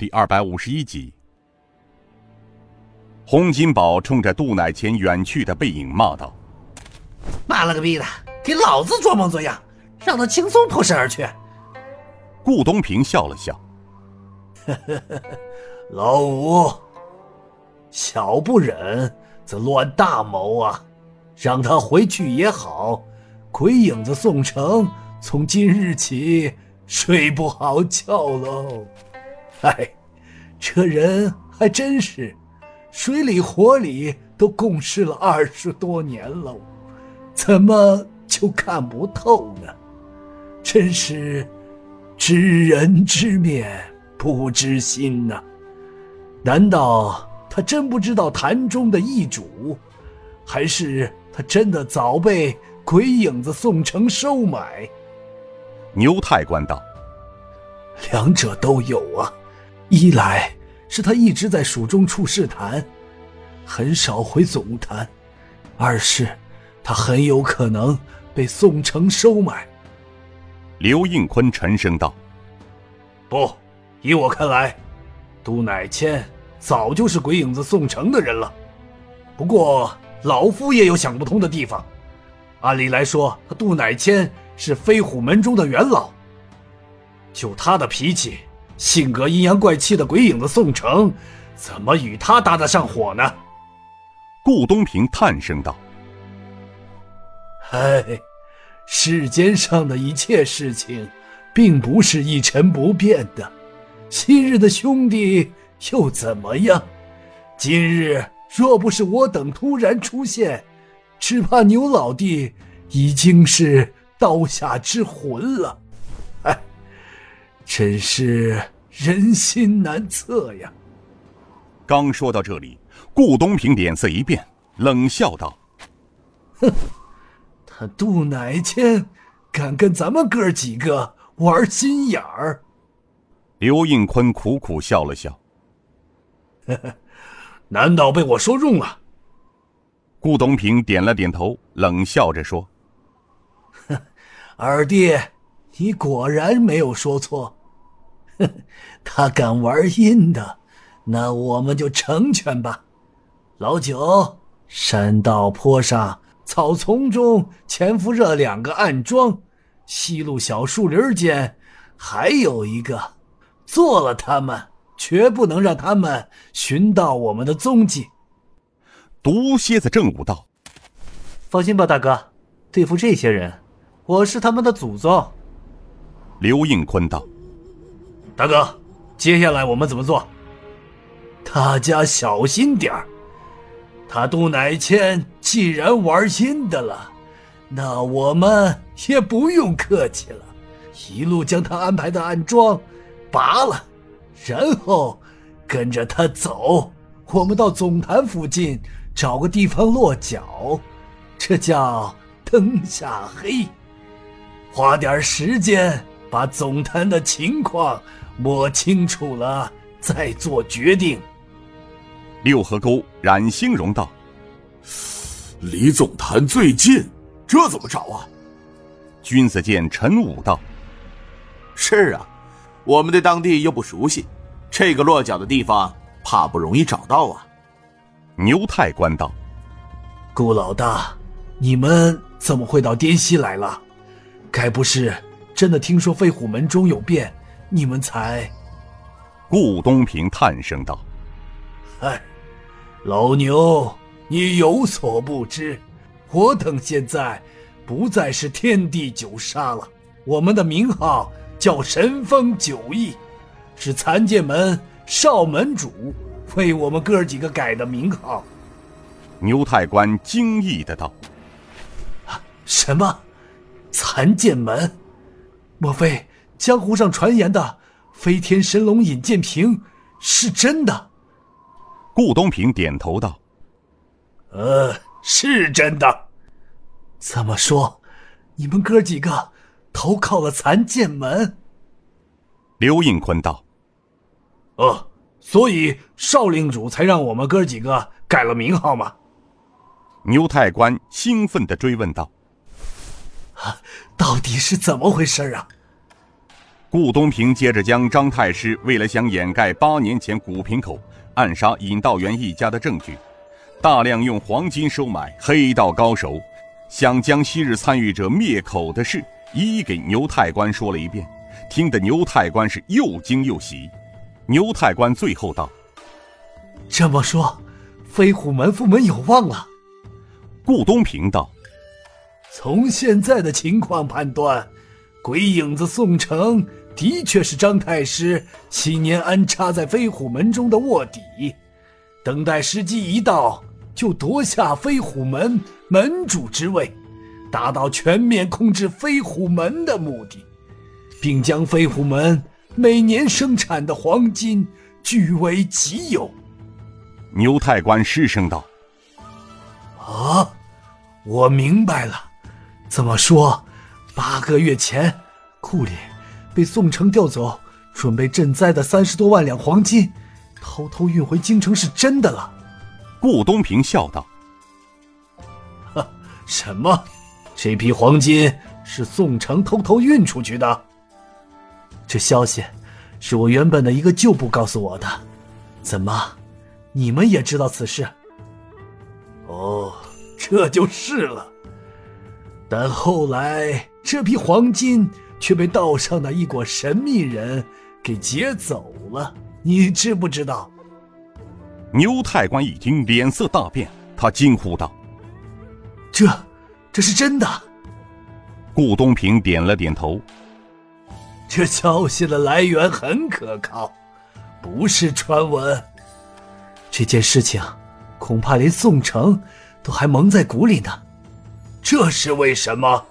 第二百五十一集。洪金宝冲着杜乃谦远去的背影骂道：“妈了个逼的，给老子装模作样，让他轻松脱身而去。”顾东平笑了笑：“呵呵呵，老五，小不忍则乱大谋啊！让他回去也好，鬼影子宋城从今日起睡不好觉喽。哎，这人还真是。”水里火里都共事了二十多年喽，怎么就看不透呢？真是知人知面不知心呐！难道他真不知道坛中的易主，还是他真的早被鬼影子宋城收买？牛太官道：两者都有啊，一来。是他一直在蜀中处事坛，很少回总坛；二是，他很有可能被宋城收买。刘应坤沉声道：“不，依我看来，杜乃谦早就是鬼影子宋城的人了。不过老夫也有想不通的地方。按理来说，他杜乃谦是飞虎门中的元老，就他的脾气。”性格阴阳怪气的鬼影子宋城，怎么与他搭得上火呢？顾东平叹声道：“唉，世间上的一切事情，并不是一成不变的。昔日的兄弟又怎么样？今日若不是我等突然出现，只怕牛老弟已经是刀下之魂了。”真是人心难测呀！刚说到这里，顾东平脸色一变，冷笑道：“哼，他杜乃谦敢跟咱们哥几个玩心眼儿。”刘应坤苦苦笑了笑：“呵呵，难道被我说中了？”顾东平点了点头，冷笑着说：“哼，二弟，你果然没有说错。” 他敢玩阴的，那我们就成全吧。老九，山道坡上草丛中潜伏着两个暗桩，西路小树林间还有一个，做了他们，绝不能让他们寻到我们的踪迹。毒蝎子正武道：“放心吧，大哥，对付这些人，我是他们的祖宗。”刘应坤道。大哥，接下来我们怎么做？大家小心点儿。他杜乃谦既然玩阴的了，那我们也不用客气了，一路将他安排的暗桩拔了，然后跟着他走。我们到总坛附近找个地方落脚，这叫灯下黑。花点时间把总坛的情况。摸清楚了再做决定。六合沟冉兴荣道：“离总坛最近，这怎么找啊？”君子剑陈武道：“是啊，我们对当地又不熟悉，这个落脚的地方怕不容易找到啊。”牛太官道：“顾老大，你们怎么会到滇西来了？该不是真的听说飞虎门中有变？”你们才，顾东平叹声道：“嗨，老牛，你有所不知，我等现在不再是天地九杀了，我们的名号叫神风九翼，是残剑门少门主为我们哥几个改的名号。”牛太官惊异的道：“什么？残剑门？莫非？”江湖上传言的飞天神龙尹建平是真的。顾东平点头道：“呃，是真的。怎么说？你们哥几个投靠了残剑门？”刘应坤道：“呃，所以少令主才让我们哥几个改了名号吗？”牛太官兴奋的追问道：“啊，到底是怎么回事啊？”顾东平接着将张太师为了想掩盖八年前古平口暗杀尹道元一家的证据，大量用黄金收买黑道高手，想将昔日参与者灭口的事一一给牛太官说了一遍，听得牛太官是又惊又喜。牛太官最后道：“这么说，飞虎门副门有望了。”顾东平道：“从现在的情况判断，鬼影子宋城的确是张太师七年安插在飞虎门中的卧底，等待时机一到，就夺下飞虎门门主之位，达到全面控制飞虎门的目的，并将飞虎门。”每年生产的黄金据为己有。牛太官失声道：“啊，我明白了。这么说，八个月前，库里被宋城调走，准备赈灾的三十多万两黄金，偷偷运回京城是真的了。”顾东平笑道：“哈，什么？这批黄金是宋城偷偷运出去的？”这消息是我原本的一个旧部告诉我的，怎么，你们也知道此事？哦，这就是了。但后来这批黄金却被道上的一伙神秘人给劫走了，你知不知道？牛太官一听，脸色大变，他惊呼道：“这，这是真的？”顾东平点了点头。这消息的来源很可靠，不是传闻。这件事情，恐怕连宋城都还蒙在鼓里呢。这是为什么？